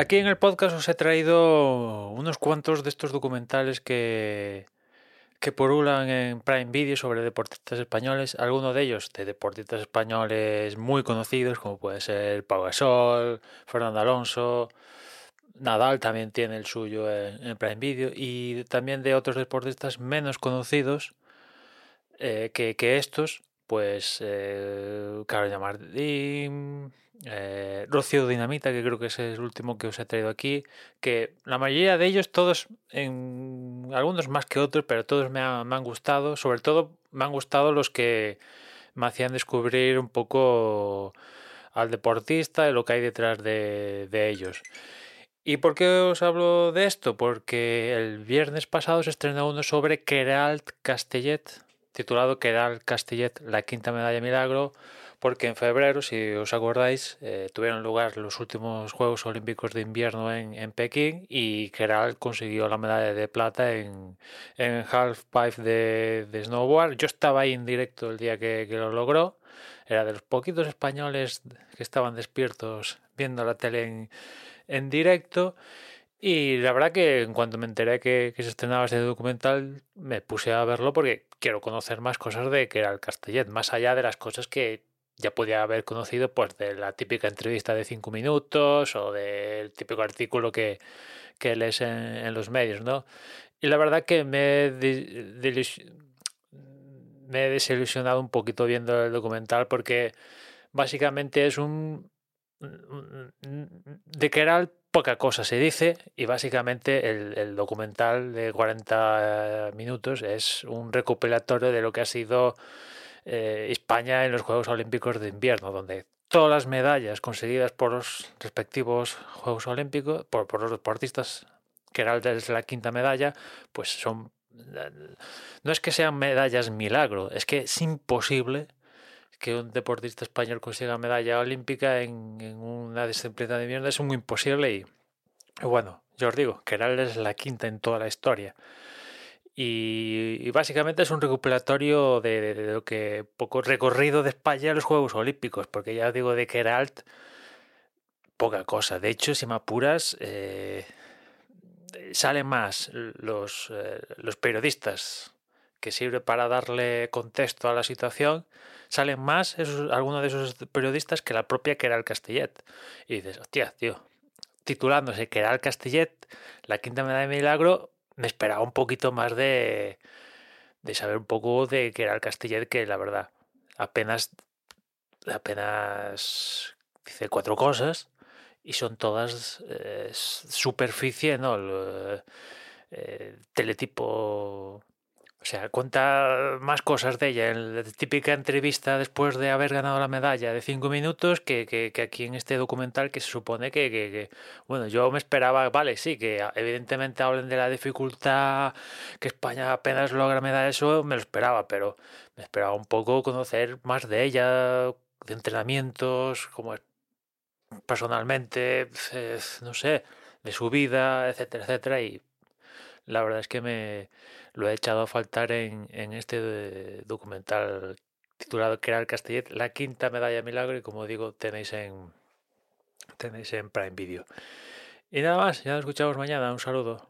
Aquí en el podcast os he traído unos cuantos de estos documentales que, que porulan en Prime Video sobre deportistas españoles, algunos de ellos de deportistas españoles muy conocidos, como puede ser Pau Gasol, Fernando Alonso, Nadal también tiene el suyo en, Prime Video, y también de otros deportistas menos conocidos eh, que, que estos, pues eh, Carolina Martín, eh, Rocío Dinamita, que creo que es el último que os he traído aquí, que la mayoría de ellos, todos, en algunos más que otros, pero todos me, han- gustado, sobre todo me han gustado los que me hacían descubrir un poco al deportista y lo que hay detrás de, ellos. ¿Y por qué os hablo de esto? Porque el viernes pasado se estrenó uno sobre Queralt Castellet, titulado Queralt Castellet, la quinta medalla milagro, porque en febrero, si os acordáis, eh, tuvieron lugar los últimos Juegos Olímpicos de Invierno en, en Pekín y Queralt consiguió la medalla de plata en, en half pipe de, de snowboard. Yo estaba ahí en directo el día que, que lo logró. Era de los poquitos españoles que estaban despiertos viendo la tele en, en directo. Y la verdad que en cuanto me enteré que, que se estrenaba ese documental, me puse a verlo porque quiero conocer más cosas de que era el Castellet, más allá de las cosas que ya podía haber conocido, pues de la típica entrevista de cinco minutos o del típico artículo que, que lees en, los medios, ¿no? Y la verdad que me he, me he desilusionado un poquito viendo el documental porque básicamente es un... De que era poca cosa se dice y básicamente el, el documental de 40 minutos es un recopilatorio de lo que ha sido eh, España en los Juegos Olímpicos de Invierno, donde todas las medallas conseguidas por los respectivos Juegos Olímpicos, por, por los deportistas, que era la quinta medalla, pues son... No es que sean medallas milagro, es que es imposible que un deportista español consiga medalla olímpica en, en una disciplina de invierno es muy imposible y, bueno, yo os digo, que es la quinta en toda la historia. Y, básicamente es un recopilatorio de, lo que poco recorrido de España en los Juegos Olímpicos, porque ya os digo de Keralt, poca cosa. De hecho, si me apuras, eh, salen más los, eh, los periodistas que sirve para darle contexto a la situación, salen más algunos de esos periodistas que la propia Keral Castellet. Y dices, hostia, tío, titulándose Keral Castellet, la quinta medalla de milagro, me esperaba un poquito más de, de saber un poco de Keral Castellet, que la verdad, apenas, apenas dice cuatro cosas y son todas eh, superficie, ¿no? Lo- eh, teletipo. O sea, cuenta más cosas de ella en la típica entrevista después de haber ganado la medalla de cinco minutos que, que- aquí en este documental que se supone que, que- bueno, yo me esperaba, vale, sí, que evidentemente hablen de la dificultad, que España apenas logra medalla, eso me lo esperaba, pero me esperaba un poco conocer más de ella, de entrenamientos, cómo es personalmente, eh, no sé, de su vida, etcétera, etcétera, y la verdad es que me lo he echado a faltar en, este documental titulado el Castellet, la quinta medalla milagro, y como digo, tenéis en tenéis en Prime Video. Y nada más, ya nos escuchamos mañana. Un saludo.